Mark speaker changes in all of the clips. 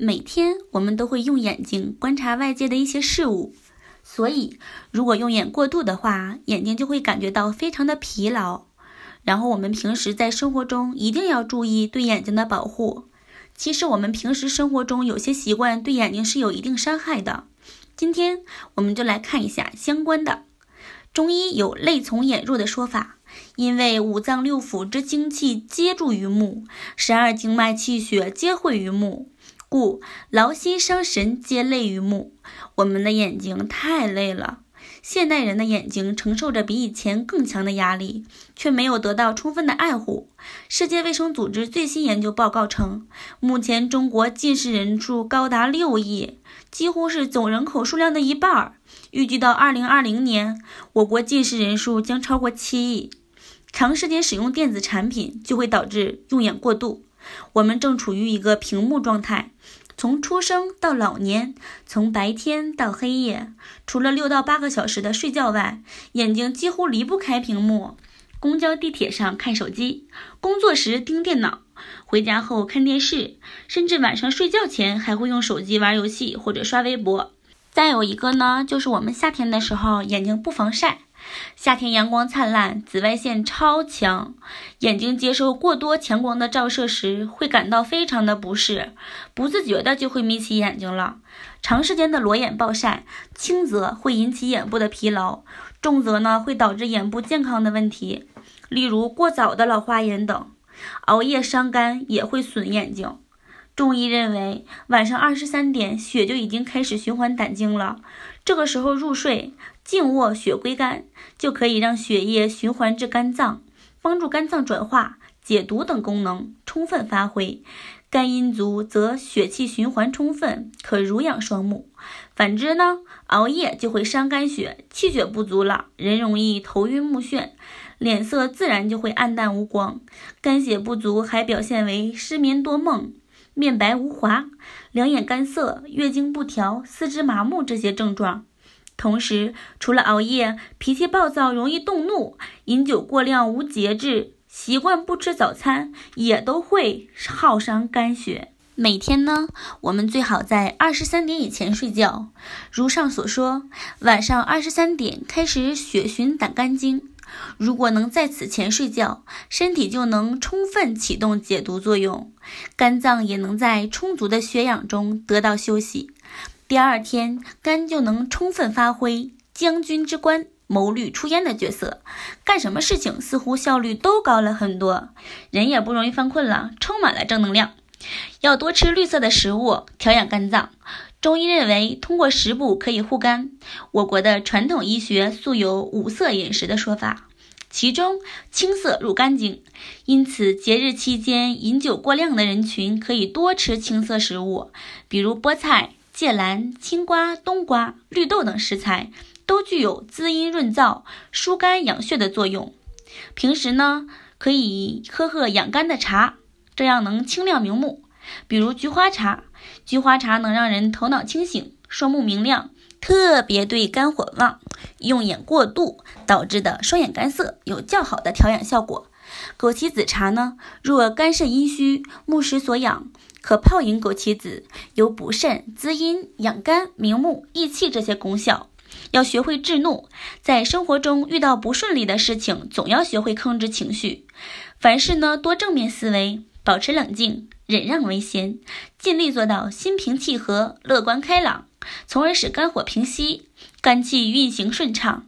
Speaker 1: 每天我们都会用眼睛观察外界的一些事物，所以如果用眼过度的话，眼睛就会感觉到非常的疲劳。然后我们平时在生活中一定要注意对眼睛的保护。其实我们平时生活中有些习惯对眼睛是有一定伤害的。今天我们就来看一下相关的。中医有泪从眼入的说法，因为五脏六腑之精气皆注于目，十二经脉气血皆汇于目，故劳心伤神皆累于目。我们的眼睛太累了。现代人的眼睛承受着比以前更强的压力，却没有得到充分的爱护。世界卫生组织最新研究报告称，目前中国近视人数高达六亿，几乎是总人口数量的一半儿。预计到二零二零年，我国近视人数将超过七亿。长时间使用电子产品就会导致用眼过度。我们正处于一个屏幕状态。从出生到老年，从白天到黑夜，除了六到八个小时的睡觉外，眼睛几乎离不开屏幕。公交、地铁上看手机，工作时盯电脑，回家后看电视，甚至晚上睡觉前还会用手机玩游戏或者刷微博。再有一个呢，就是我们夏天的时候眼睛不防晒。夏天阳光灿烂，紫外线超强，眼睛接受过多强光的照射时，会感到非常的不适，不自觉的就会眯起眼睛了。长时间的裸眼暴晒，轻则会引起眼部的疲劳，重则呢会导致眼部健康的问题，例如过早的老花眼等。熬夜伤肝也会损眼睛。中医认为，晚上二十三点血就已经开始循环胆经了，这个时候入睡。静卧血归肝，就可以让血液循环至肝脏，帮助肝脏转化、解毒等功能充分发挥。肝阴足，则血气循环充分，可濡养双目。反之呢，熬夜就会伤肝血，气血不足了，人容易头晕目眩，脸色自然就会暗淡无光。肝血不足还表现为失眠多梦、面白无华、两眼干涩、月经不调、四肢麻木这些症状。同时，除了熬夜、脾气暴躁、容易动怒、饮酒过量、无节制、习惯不吃早餐，也都会耗伤肝血。每天呢，我们最好在二十三点以前睡觉。如上所说，晚上二十三点开始血循胆肝经，如果能在此前睡觉，身体就能充分启动解毒作用，肝脏也能在充足的血氧中得到休息。第二天，肝就能充分发挥将军之官、谋虑出焉的角色，干什么事情似乎效率都高了很多，人也不容易犯困了，充满了正能量。要多吃绿色的食物，调养肝脏。中医认为，通过食补可以护肝。我国的传统医学素有五色饮食的说法，其中青色入肝经，因此节日期间饮酒过量的人群可以多吃青色食物，比如菠菜。芥蓝、青瓜、冬瓜、绿豆等食材都具有滋阴润燥、疏肝养血的作用。平时呢，可以喝喝养肝的茶，这样能清亮明目。比如菊花茶，菊花茶能让人头脑清醒、双目明亮，特别对肝火旺、用眼过度导致的双眼干涩有较好的调养效果。枸杞子茶呢，若肝肾阴虚、目实所养。可泡饮枸杞子，有补肾、滋阴、养肝、明目、益气这些功效。要学会制怒，在生活中遇到不顺利的事情，总要学会控制情绪。凡事呢，多正面思维，保持冷静，忍让为先，尽力做到心平气和、乐观开朗，从而使肝火平息，肝气运行顺畅。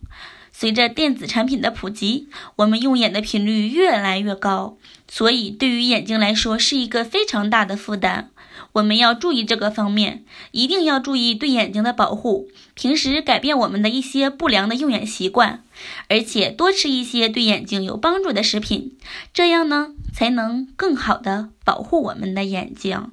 Speaker 1: 随着电子产品的普及，我们用眼的频率越来越高，所以对于眼睛来说是一个非常大的负担。我们要注意这个方面，一定要注意对眼睛的保护。平时改变我们的一些不良的用眼习惯，而且多吃一些对眼睛有帮助的食品，这样呢才能更好的保护我们的眼睛。